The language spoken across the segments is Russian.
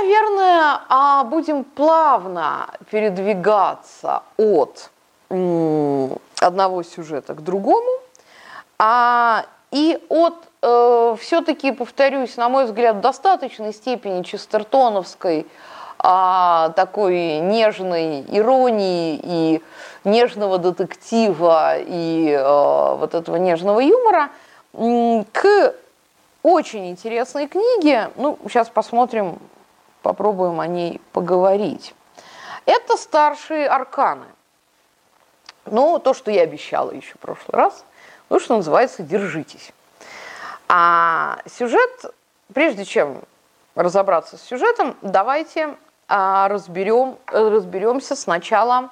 Наверное, а, будем плавно передвигаться от одного сюжета к другому, а, и от э, все-таки, повторюсь, на мой взгляд, в достаточной степени честертоновской а, такой нежной иронии и нежного детектива и а, вот этого нежного юмора к очень интересной книге. Ну, сейчас посмотрим, попробуем о ней поговорить. Это старшие арканы. Ну, то, что я обещала еще в прошлый раз, ну, что называется «Держитесь». А сюжет, прежде чем разобраться с сюжетом, давайте а, разберем, разберемся сначала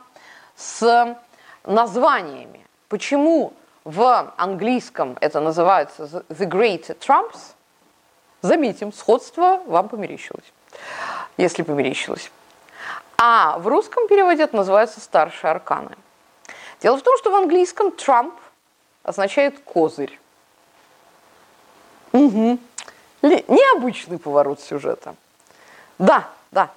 с названиями. Почему в английском это называется The Great Trumps? Заметим, сходство вам померещилось, если померещилось. А в русском переводе это называется «старшие арканы». Дело в том, что в английском Trump означает «козырь». Угу. Необычный поворот сюжета. Да, да,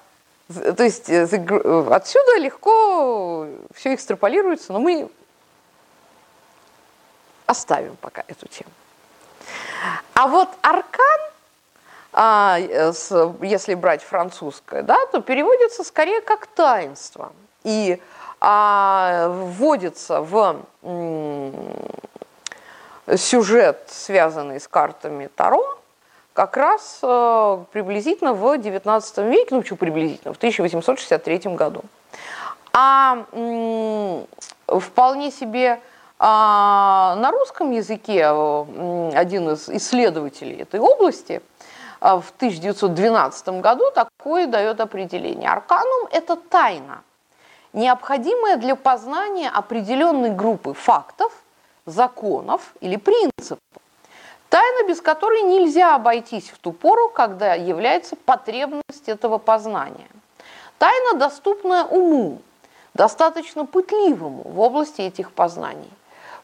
то есть э, э, отсюда легко все экстраполируется, но мы оставим пока эту тему. А вот аркан, а, э, если брать французское, да, то переводится скорее как таинство. И а, вводится в сюжет, связанный с картами Таро, как раз э, приблизительно в XIX веке, ну, что приблизительно, в 1863 году. А вполне себе а, на русском языке э, один из исследователей этой области в 1912 году такое дает определение. Арканум – это тайна, необходимая для познания определенной группы фактов, законов или принципов, Тайна, без которой нельзя обойтись в ту пору, когда является потребность этого познания. Тайна, доступная уму, достаточно пытливому в области этих познаний.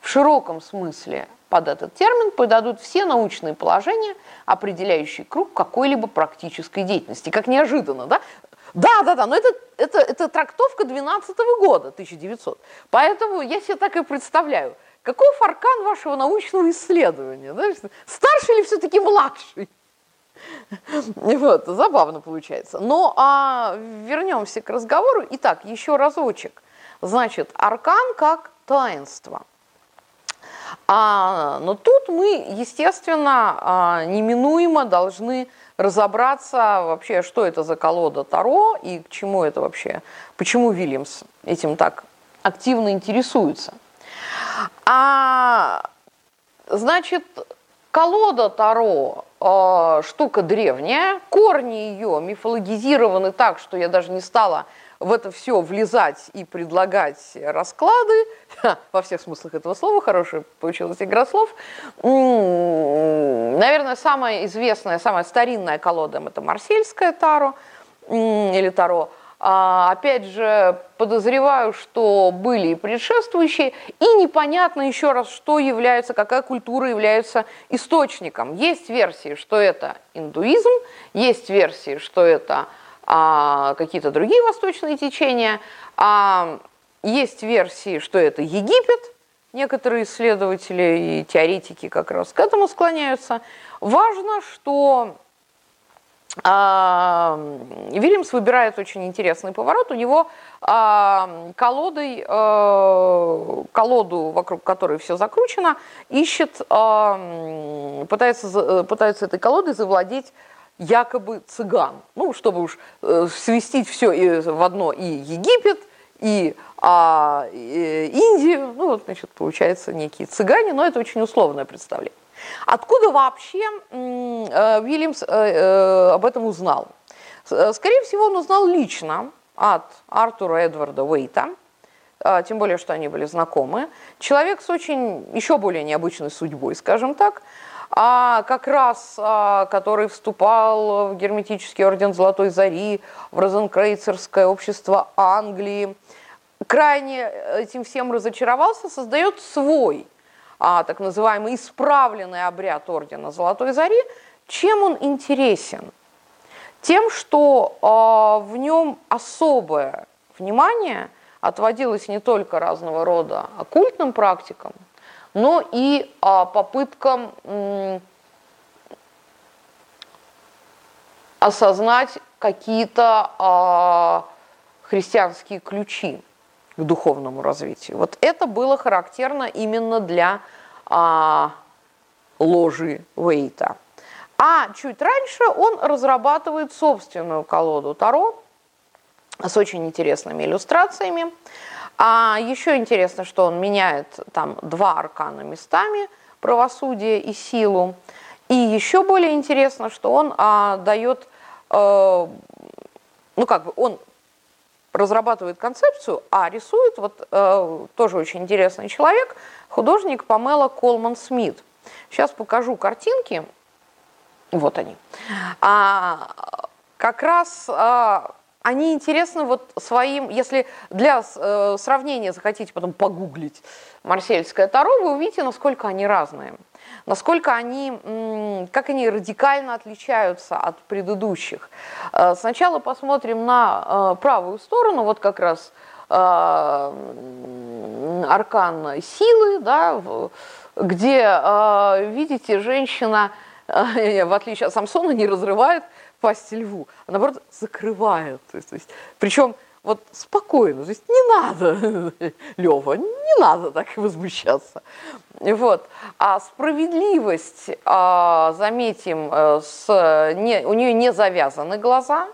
В широком смысле под этот термин подадут все научные положения, определяющие круг какой-либо практической деятельности. Как неожиданно, да? Да, да, да, но это, это, это трактовка 12 года, 1900. Поэтому я себе так и представляю – Каков аркан вашего научного исследования? Да? Старший или все-таки младший? Вот, забавно получается. Но а, вернемся к разговору. Итак, еще разочек. Значит, аркан как таинство. А, но тут мы, естественно, а, неминуемо должны разобраться вообще, что это за колода Таро и к чему это вообще, почему Вильямс этим так активно интересуется. А, значит, колода Таро э, штука древняя, корни ее мифологизированы так, что я даже не стала в это все влезать и предлагать расклады, во всех смыслах этого слова, хорошая получилась игра слов. Наверное, самая известная, самая старинная колода – это Марсельская Таро или Таро – а, опять же, подозреваю, что были и предшествующие, и непонятно еще раз, что является, какая культура является источником. Есть версии, что это индуизм, есть версии, что это а, какие-то другие восточные течения, а, есть версии, что это Египет, некоторые исследователи и теоретики как раз к этому склоняются. Важно, что а, Вильямс выбирает очень интересный поворот. У него а, колодой, а, колоду, вокруг которой все закручено, ищет, пытается, пытается этой колодой завладеть якобы цыган. Ну, чтобы уж э, свистить все в одно и Египет, и, а, и Индию. Ну, вот, значит, получается некие цыгане, но это очень условное представление. Откуда вообще э, Уильямс э, э, об этом узнал? Скорее всего, он узнал лично от Артура Эдварда Уэйта, тем более, что они были знакомы. Человек с очень еще более необычной судьбой, скажем так, а как раз а, который вступал в герметический орден Золотой Зари, в Розенкрейцерское общество Англии, крайне этим всем разочаровался, создает свой а, так называемый исправленный обряд ордена Золотой Зари, чем он интересен? Тем, что э, в нем особое внимание отводилось не только разного рода оккультным практикам, но и э, попыткам осознать какие-то э, христианские ключи к духовному развитию. Вот это было характерно именно для а, ложи Уэйта. А чуть раньше он разрабатывает собственную колоду Таро с очень интересными иллюстрациями. А еще интересно, что он меняет там два аркана местами, правосудие и силу. И еще более интересно, что он а, дает, э, ну как бы он разрабатывает концепцию, а рисует вот э, тоже очень интересный человек, художник Памела Колман Смит. Сейчас покажу картинки. Вот они. А, как раз а, они интересны вот своим, если для э, сравнения захотите потом погуглить марсельское таро, вы увидите, насколько они разные насколько они, как они радикально отличаются от предыдущих. Э, сначала посмотрим на э, правую сторону, вот как раз э, аркан силы, да, где, видите, женщина, в отличие от Самсона, не разрывает пасть льву, а наоборот закрывает. То есть, то есть, причем вот спокойно, то есть не надо, Лева, не надо так возмущаться. Вот. А справедливость, а, заметим, э, с, не, у нее не завязаны глаза,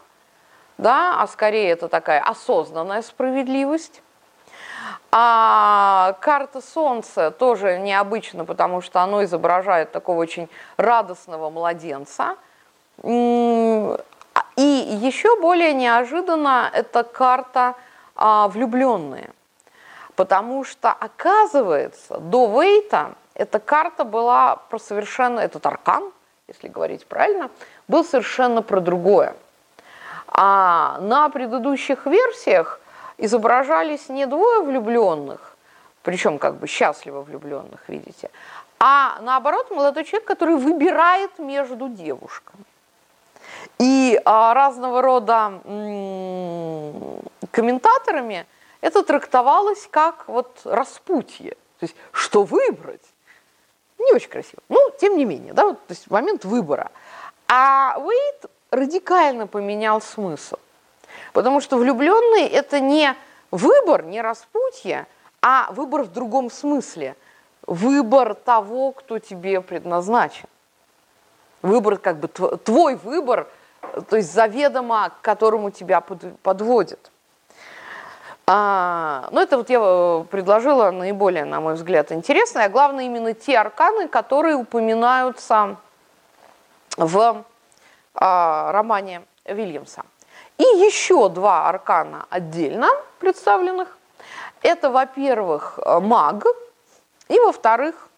да, а скорее это такая осознанная справедливость. А карта Солнца тоже необычна, потому что оно изображает такого очень радостного младенца. И еще более неожиданно это карта а, влюбленные. Потому что, оказывается, до Вейта эта карта была про совершенно, этот аркан, если говорить правильно, был совершенно про другое. А на предыдущих версиях изображались не двое влюбленных, причем как бы счастливо влюбленных, видите, а наоборот молодой человек, который выбирает между девушками. И а, разного рода комментаторами это трактовалось как вот распутье. То есть, что выбрать? Не очень красиво. Ну, тем не менее, да, вот, то есть момент выбора. А Уэйт радикально поменял смысл. Потому что влюбленный – это не выбор, не распутье, а выбор в другом смысле. Выбор того, кто тебе предназначен. Выбор, как бы твой выбор – то есть заведомо к которому тебя подводят. А, ну, это вот я э, предложила наиболее, на мой взгляд, интересное, а главное именно те арканы, которые упоминаются в а, романе Вильямса. И еще два аркана отдельно представленных. Это, во-первых, маг, и, во-вторых,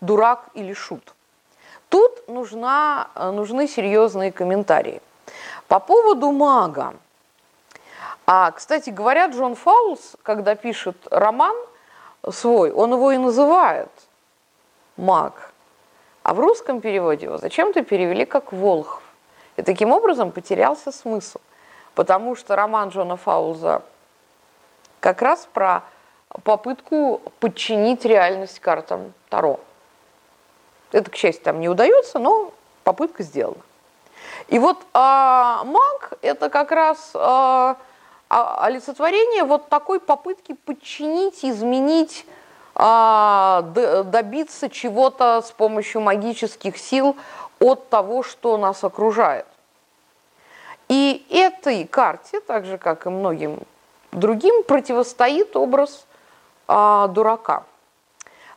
дурак или шут. Тут нужна, нужны серьезные комментарии. По поводу мага. А, кстати говоря, Джон Фаулс, когда пишет роман свой, он его и называет маг. А в русском переводе его зачем-то перевели как Волхв. И таким образом потерялся смысл. Потому что роман Джона Фауза как раз про попытку подчинить реальность картам Таро. Это, к счастью, там не удается, но попытка сделана. И вот а, маг – это как раз а, а, олицетворение вот такой попытки подчинить, изменить, а, добиться чего-то с помощью магических сил от того, что нас окружает. И этой карте, так же как и многим другим, противостоит образ а, дурака.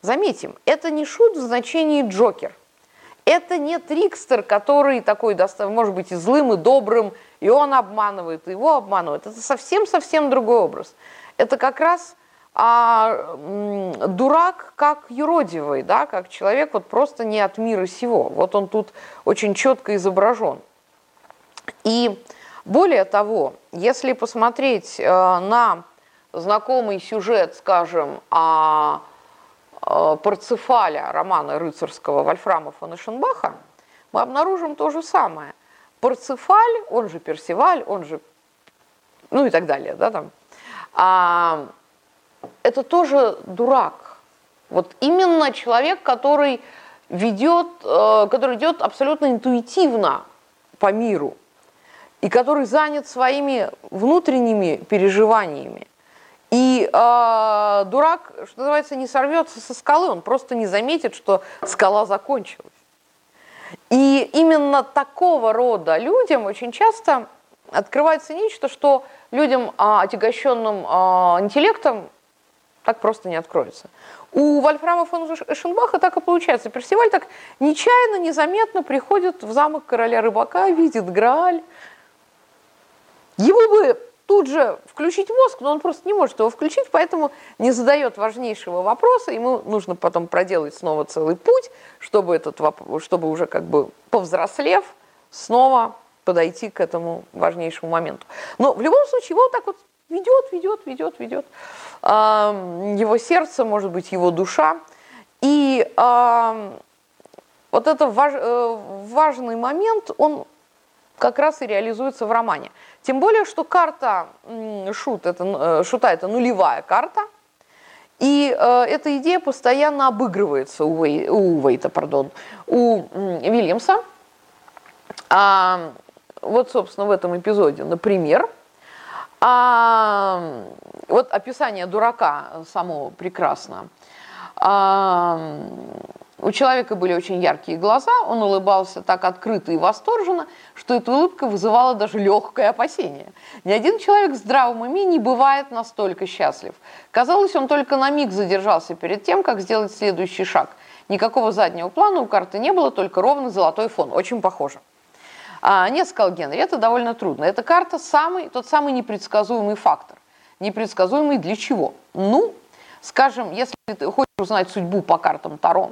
Заметим, это не шут в значении Джокер. Это не трикстер, который такой, может быть, и злым, и добрым, и он обманывает, и его обманывает. Это совсем-совсем другой образ. Это как раз а, дурак как юродивый, да, как человек вот просто не от мира сего. Вот он тут очень четко изображен. И более того, если посмотреть э, на знакомый сюжет, скажем, о Э, Парцефаля романа рыцарского Вольфрама фон Эшенбаха, мы обнаружим то же самое. Парцефаль, он же Персиваль, он же, ну и так далее, да, там, а, это тоже дурак. Вот именно человек, который ведет, э, который идет абсолютно интуитивно по миру и который занят своими внутренними переживаниями. И э, дурак, что называется, не сорвется со скалы, он просто не заметит, что скала закончилась. И именно такого рода людям очень часто открывается нечто, что людям, а, отягощенным а, интеллектом, так просто не откроется. У Вольфрама фон Эшенбаха так и получается. Персиваль так нечаянно, незаметно приходит в замок короля рыбака, видит Грааль. Его бы тут же включить мозг, но он просто не может его включить, поэтому не задает важнейшего вопроса. Ему нужно потом проделать снова целый путь, чтобы, этот, чтобы уже как бы повзрослев, снова подойти к этому важнейшему моменту. Но в любом случае его вот так вот ведет, ведет, ведет, ведет. Его сердце, может быть, его душа. И вот это э, важный момент, он как раз и реализуется в романе. Тем более, что карта шут, это, э, шута – это нулевая карта, и э, эта идея постоянно обыгрывается у, Вей, у Вейта, пардон, у Вильямса. А, вот, собственно, в этом эпизоде, например, а, вот описание дурака само прекрасно. А, у человека были очень яркие глаза, он улыбался так открыто и восторженно, что эта улыбка вызывала даже легкое опасение. Ни один человек в здравом уме не бывает настолько счастлив. Казалось, он только на миг задержался перед тем, как сделать следующий шаг. Никакого заднего плана у карты не было, только ровный золотой фон. Очень похоже. А, нет, сказал Генри, это довольно трудно. Эта карта самый, тот самый непредсказуемый фактор. Непредсказуемый для чего? Ну, скажем, если ты хочешь узнать судьбу по картам Таро,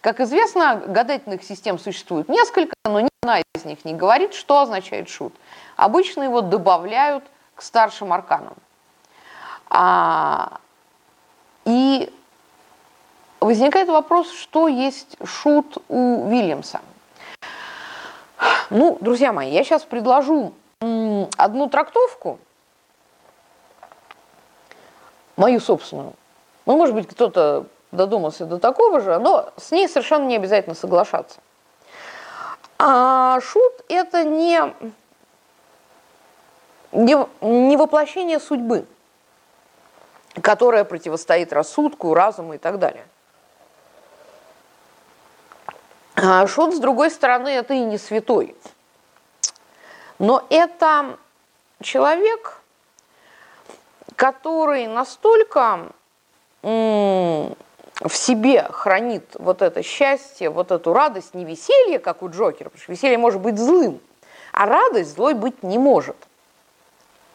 как известно, гадательных систем существует несколько, но ни одна из них не говорит, что означает шут. Обычно его добавляют к старшим арканам. А, и возникает вопрос, что есть шут у Вильямса. Ну, друзья мои, я сейчас предложу одну трактовку, мою собственную. Ну, может быть, кто-то додумался до такого же, но с ней совершенно не обязательно соглашаться. А шут – это не, не, не воплощение судьбы, которая противостоит рассудку, разуму и так далее – а Шут, с другой стороны, это и не святой. Но это человек, который настолько в себе хранит вот это счастье, вот эту радость, не веселье, как у Джокера, потому что веселье может быть злым, а радость злой быть не может.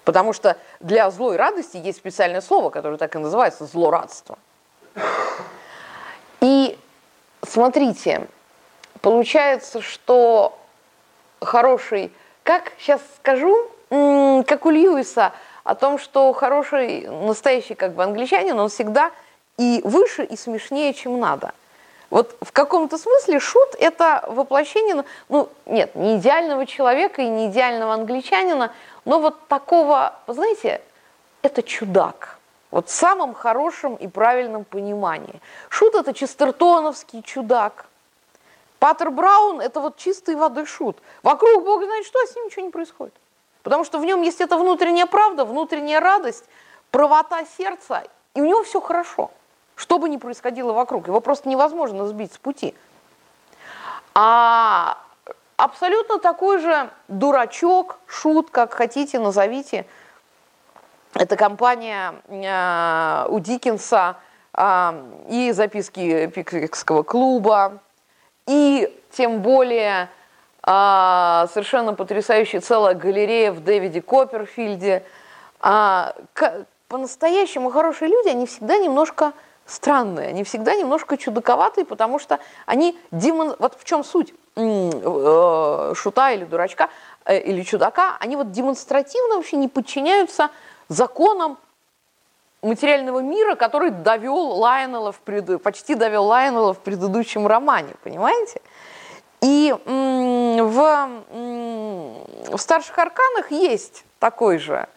Потому что для злой радости есть специальное слово, которое так и называется злорадство. И смотрите, Получается, что хороший, как сейчас скажу, как у Льюиса, о том, что хороший, настоящий как бы англичанин, он всегда и выше, и смешнее, чем надо. Вот в каком-то смысле шут – это воплощение, ну, нет, не идеального человека и не идеального англичанина, но вот такого, знаете, это чудак. Вот в самом хорошем и правильном понимании. Шут – это честертоновский чудак – Паттер Браун – это вот чистой воды шут. Вокруг Бог знает что, а с ним ничего не происходит. Потому что в нем есть эта внутренняя правда, внутренняя радость, правота сердца, и у него все хорошо. Что бы ни происходило вокруг, его просто невозможно сбить с пути. А абсолютно такой же дурачок, шут, как хотите, назовите. Это компания э, у Диккенса э, и записки Пиквикского клуба, и тем более а, совершенно потрясающая целая галерея в Дэвиде Копперфильде. А, по-настоящему хорошие люди, они всегда немножко странные, они всегда немножко чудаковатые, потому что они демон... Вот в чем суть э, шута или дурачка э, или чудака, они вот демонстративно вообще не подчиняются законам материального мира, который довел Лайонелла в пред... почти довел Лайонелла в предыдущем романе, понимаете? И в в старших арканах есть такой же,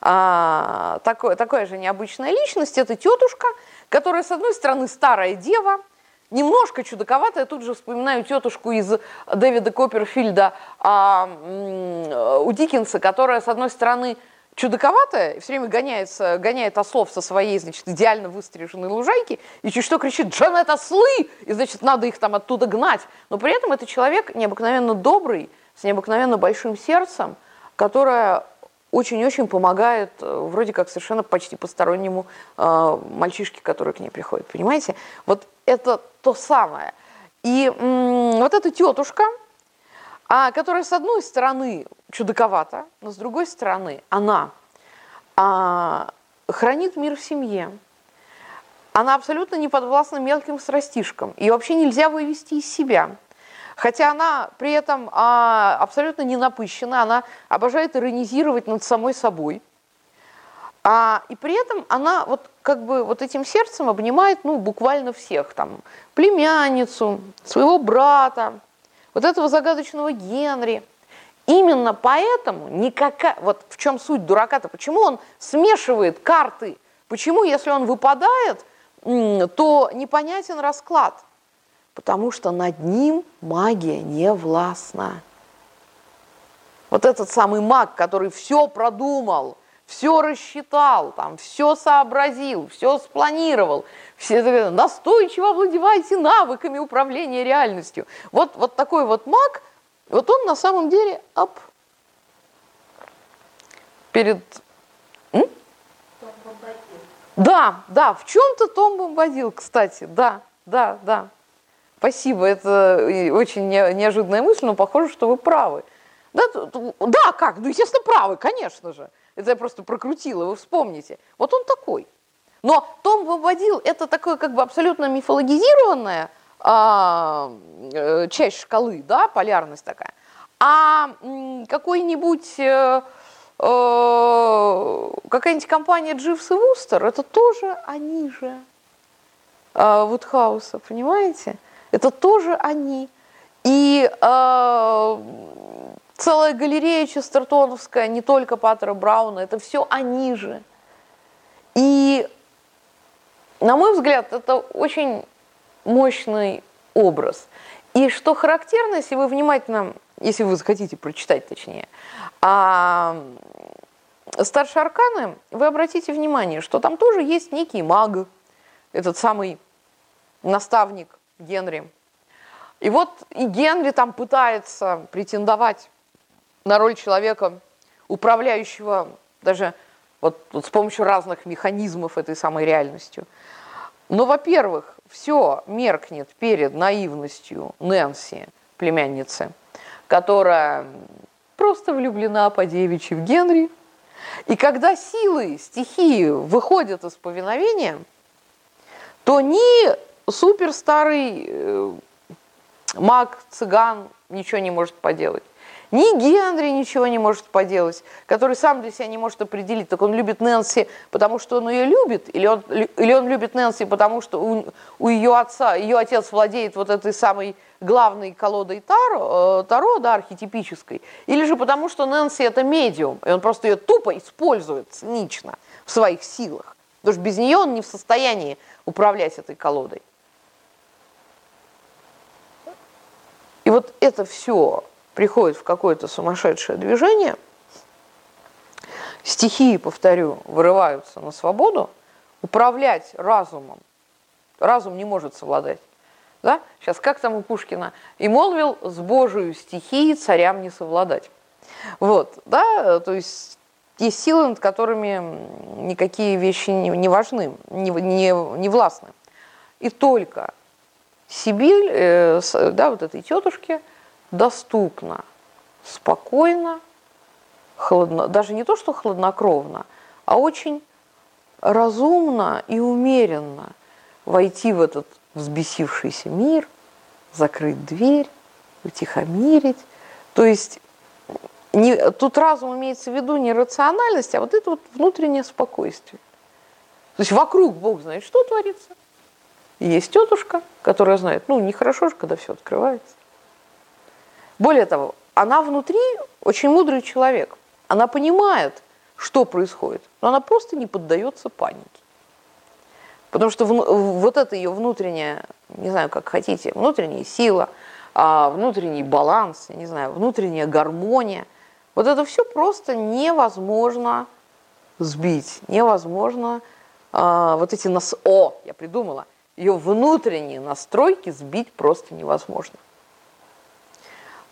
а, такой, такая же необычная личность. Это тетушка, которая, с одной стороны, старая дева, немножко чудаковатая. Тут же вспоминаю тетушку из Дэвида Копперфильда а, у Диккенса, которая, с одной стороны, чудаковатая, и все время гоняется, гоняет ослов со своей, значит, идеально выстриженной лужайки, и чуть что кричит «Джан, это ослы!» И, значит, надо их там оттуда гнать. Но при этом это человек необыкновенно добрый, с необыкновенно большим сердцем, которая очень-очень помогает э, вроде как совершенно почти постороннему э, мальчишке, который к ней приходит. Понимаете? Вот это то самое. И м- вот эта тетушка, а, которая с одной стороны чудаковата, но с другой стороны она а, хранит мир в семье. Она абсолютно не подвластна мелким страстишкам. Ее вообще нельзя вывести из себя. Хотя она при этом а, абсолютно не напыщена, она обожает иронизировать над самой собой. А, и при этом она вот как бы вот этим сердцем обнимает, ну, буквально всех, там, племянницу, своего брата, вот этого загадочного Генри. Именно поэтому никакая, вот в чем суть дурака-то, почему он смешивает карты, почему, если он выпадает, то непонятен расклад – потому что над ним магия не властна. Вот этот самый маг, который все продумал, все рассчитал, там, все сообразил, все спланировал, все настойчиво овладевайте навыками управления реальностью. Вот, вот такой вот маг, вот он на самом деле оп, перед... М? Да, да, в чем-то Том Бомбадил, кстати, да, да, да. Спасибо, это очень неожиданная мысль, но похоже, что вы правы. Да, да, как? Ну, естественно, правы, конечно же. Это я просто прокрутила, вы вспомните. Вот он такой. Но Том выводил, это такое как бы абсолютно мифологизированная а, э, часть шкалы, да, полярность такая. А какой-нибудь, э, э, какая-нибудь компания Дживс и Вустер, это тоже они же э, Вудхауса, понимаете? Это тоже они. И э, целая галерея Честертоновская, не только Паттера Брауна, это все они же. И, на мой взгляд, это очень мощный образ. И что характерно, если вы внимательно, если вы захотите прочитать точнее, а, старшие арканы, вы обратите внимание, что там тоже есть некий маг, этот самый наставник Генри. И вот и Генри там пытается претендовать на роль человека, управляющего даже вот, вот с помощью разных механизмов этой самой реальностью. Но, во-первых, все меркнет перед наивностью Нэнси, племянницы, которая просто влюблена по девичьи в Генри. И когда силы, стихии выходят из повиновения, то ни супер старый э, маг, цыган ничего не может поделать. Ни Генри ничего не может поделать, который сам для себя не может определить, так он любит Нэнси, потому что он ее любит, или он, или он любит Нэнси, потому что у, у ее отца, ее отец владеет вот этой самой главной колодой Таро, э, Таро, да, архетипической, или же потому что Нэнси это медиум, и он просто ее тупо использует цинично в своих силах, потому что без нее он не в состоянии управлять этой колодой. И вот это все приходит в какое-то сумасшедшее движение, стихии, повторю, вырываются на свободу, управлять разумом, разум не может совладать. Да? Сейчас как там у Пушкина? «И молвил с Божию стихии царям не совладать». Вот, да, то есть есть силы, над которыми никакие вещи не, не важны, не, не, не властны. И только Сибирь, э, да, вот этой тетушке доступна спокойно, холодно, даже не то, что хладнокровно, а очень разумно и умеренно войти в этот взбесившийся мир, закрыть дверь, утихомирить. То есть не, тут разум имеется в виду не рациональность, а вот это вот внутреннее спокойствие. То есть вокруг Бог знает, что творится, есть тетушка, которая знает, ну, нехорошо же, когда все открывается. Более того, она внутри очень мудрый человек. Она понимает, что происходит, но она просто не поддается панике. Потому что вот это ее внутренняя, не знаю, как хотите, внутренняя сила, а, внутренний баланс, не знаю, внутренняя гармония, вот это все просто невозможно сбить, невозможно а, вот эти нас... О, я придумала, ее внутренние настройки сбить просто невозможно.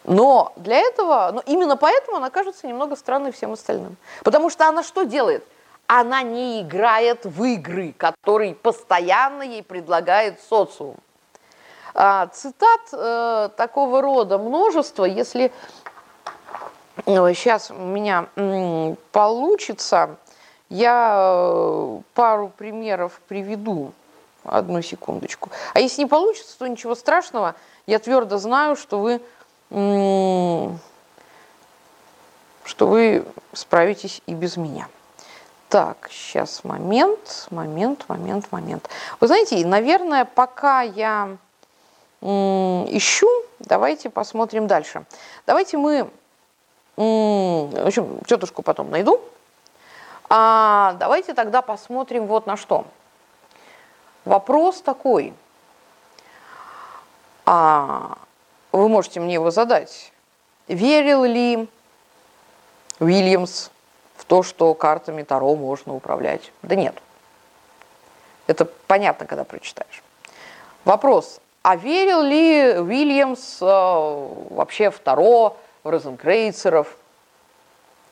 Но для этого, ну именно поэтому она кажется немного странной всем остальным. Потому что она что делает? Она не играет в игры, которые постоянно ей предлагает социум. А, цитат э, такого рода множество, если э, сейчас у меня м, получится, я э, пару примеров приведу. Одну секундочку. А если не получится, то ничего страшного. Я твердо знаю, что вы что вы справитесь и без меня. Так, сейчас момент, момент, момент, момент. Вы знаете, наверное, пока я ищу, давайте посмотрим дальше. Давайте мы, в общем, тетушку потом найду. А давайте тогда посмотрим вот на что. Вопрос такой. А, вы можете мне его задать. Верил ли Уильямс в то, что картами Таро можно управлять? Да нет. Это понятно, когда прочитаешь. Вопрос. А верил ли Уильямс э, вообще в Таро, в розенкрейцеров?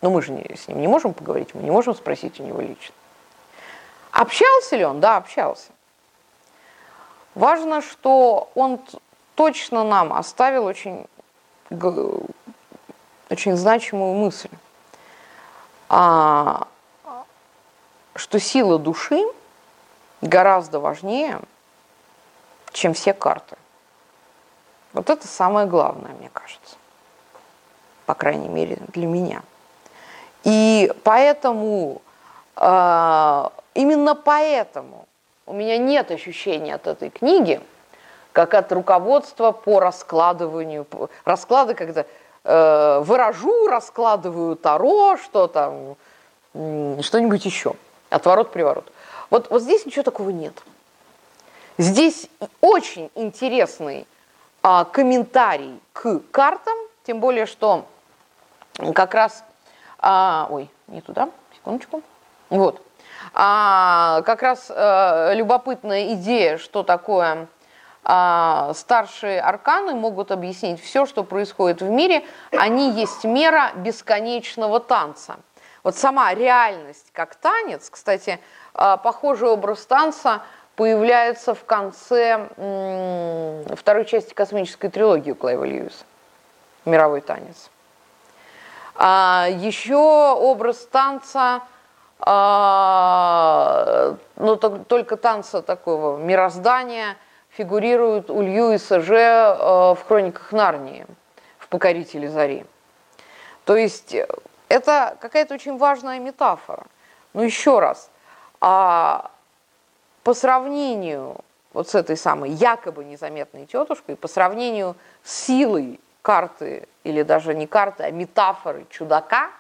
Ну, мы же не, с ним не можем поговорить, мы не можем спросить у него лично. Общался ли он? Да, общался. Важно, что он точно нам оставил очень, очень значимую мысль, а, что сила души гораздо важнее, чем все карты. Вот это самое главное, мне кажется. По крайней мере, для меня. И поэтому, э, именно поэтому у меня нет ощущения от этой книги – как от руководства по раскладыванию. Расклады, когда э, выражу, раскладываю таро, что там, что-нибудь еще. Отворот-приворот. Вот, вот здесь ничего такого нет. Здесь очень интересный а, комментарий к картам, тем более, что как раз... А, ой, не туда, секундочку. Вот. А, как раз а, любопытная идея, что такое а, старшие арканы могут объяснить все, что происходит в мире. Они есть мера бесконечного танца. Вот сама реальность как танец, кстати, а, похожий образ танца появляется в конце второй части космической трилогии Клайва Льюиса «Мировой танец». А еще образ танца, ну, только танца такого мироздания – фигурируют у Льюиса же э, в «Хрониках Нарнии», в «Покорителе зари». То есть э, это какая-то очень важная метафора. Но еще раз, а по сравнению вот с этой самой якобы незаметной тетушкой, по сравнению с силой карты, или даже не карты, а метафоры чудака,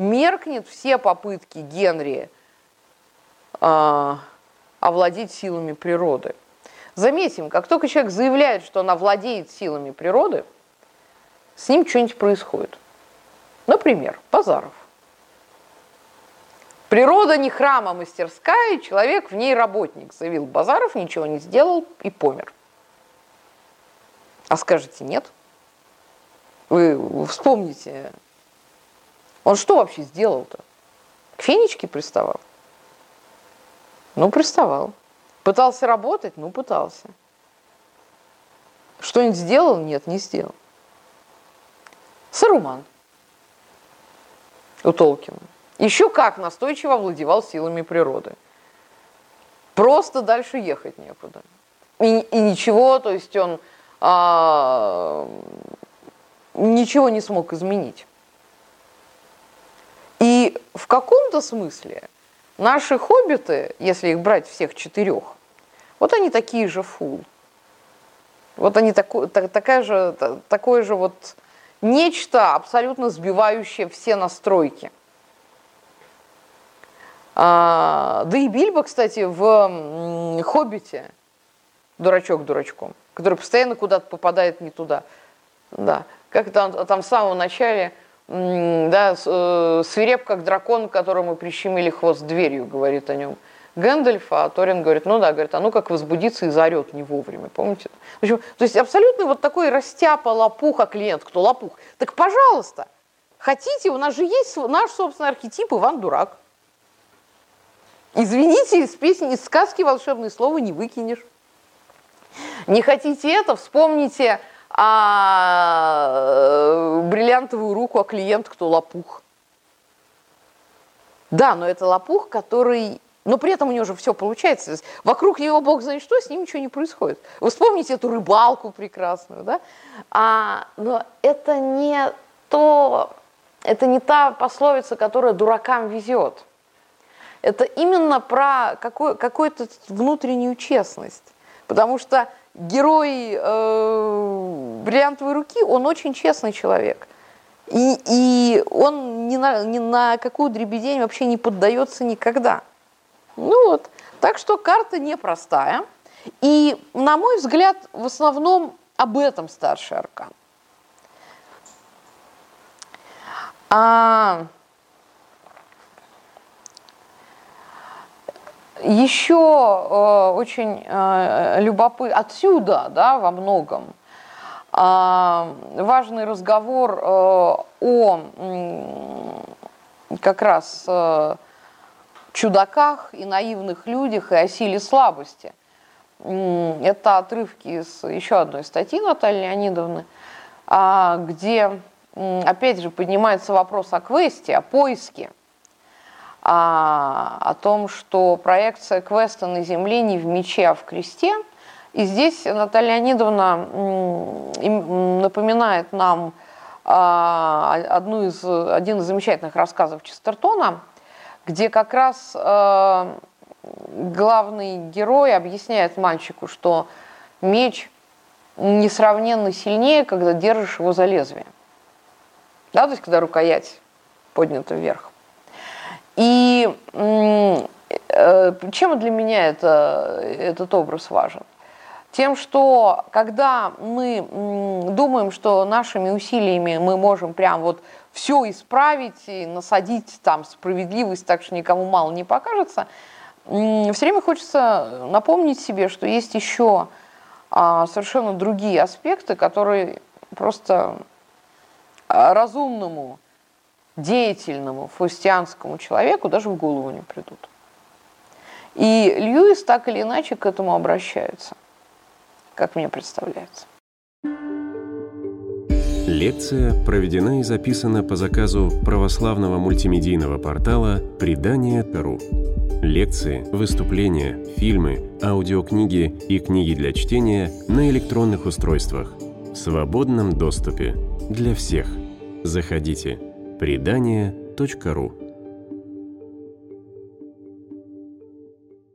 меркнет все попытки Генри э, овладеть силами природы. Заметим, как только человек заявляет, что он владеет силами природы, с ним что-нибудь происходит. Например, Базаров. Природа не храм, а мастерская, человек в ней работник, заявил Базаров, ничего не сделал и помер. А скажете нет? Вы вспомните, он что вообще сделал-то? К фенечке приставал? Ну, приставал. Пытался работать? Ну, пытался. Что-нибудь сделал? Нет, не сделал. Саруман у Толкина. Еще как настойчиво овладевал силами природы. Просто дальше ехать некуда. И, и ничего, то есть он а, ничего не смог изменить. И в каком-то смысле Наши хоббиты, если их брать всех четырех, вот они такие же фул. Вот они таку, так, такая же, такое же вот нечто абсолютно сбивающее все настройки. А, да и Бильбо, кстати, в «Хоббите» дурачок дурачком, который постоянно куда-то попадает не туда. Да, как там, там в самом начале, да, э, свиреп как дракон, которому прищемили хвост дверью, говорит о нем. Гэндальф, а Торин говорит, ну да, говорит, а ну как возбудиться и заорет не вовремя, помните? В общем, то есть абсолютно вот такой растяпа лопуха клиент, кто лопух. Так пожалуйста, хотите, у нас же есть наш собственный архетип Иван Дурак. Извините, из песни, из сказки волшебное слово не выкинешь. Не хотите это, вспомните а, бриллиантовую руку, а клиент кто лопух. Да, но это лопух, который но при этом у него же все получается. Вокруг него бог знает что, с ним ничего не происходит. Вы вспомните эту рыбалку прекрасную, да? А, но это не то, это не та пословица, которая дуракам везет. Это именно про какой, какую-то внутреннюю честность. Потому что герой э, бриллиантовой руки, он очень честный человек. И, и он ни на, ни на какую дребедень вообще не поддается никогда. Ну вот, так что карта непростая. И, на мой взгляд, в основном об этом старший аркан. А, еще э, очень э, любопытно, отсюда, да, во многом, э, важный разговор э, о э, как раз э, чудаках и наивных людях и о силе слабости. Это отрывки из еще одной статьи Натальи Леонидовны, а, где, опять же, поднимается вопрос о квесте, о поиске, о том, что проекция квеста на Земле не в мече, а в кресте. И здесь Наталья Леонидовна напоминает нам а, одну из, один из замечательных рассказов Честертона – где как раз э, главный герой объясняет мальчику, что меч несравненно сильнее, когда держишь его за лезвие. Да, то есть когда рукоять поднята вверх. И э, чем для меня это, этот образ важен? Тем, что когда мы думаем, что нашими усилиями мы можем прям вот все исправить и насадить там справедливость так, что никому мало не покажется, все время хочется напомнить себе, что есть еще а, совершенно другие аспекты, которые просто а, разумному, деятельному фаустианскому человеку даже в голову не придут. И Льюис так или иначе к этому обращается, как мне представляется. Лекция проведена и записана по заказу православного мультимедийного портала «Предание.ру». Лекции, выступления, фильмы, аудиокниги и книги для чтения на электронных устройствах в свободном доступе для всех. Заходите. Предание.ру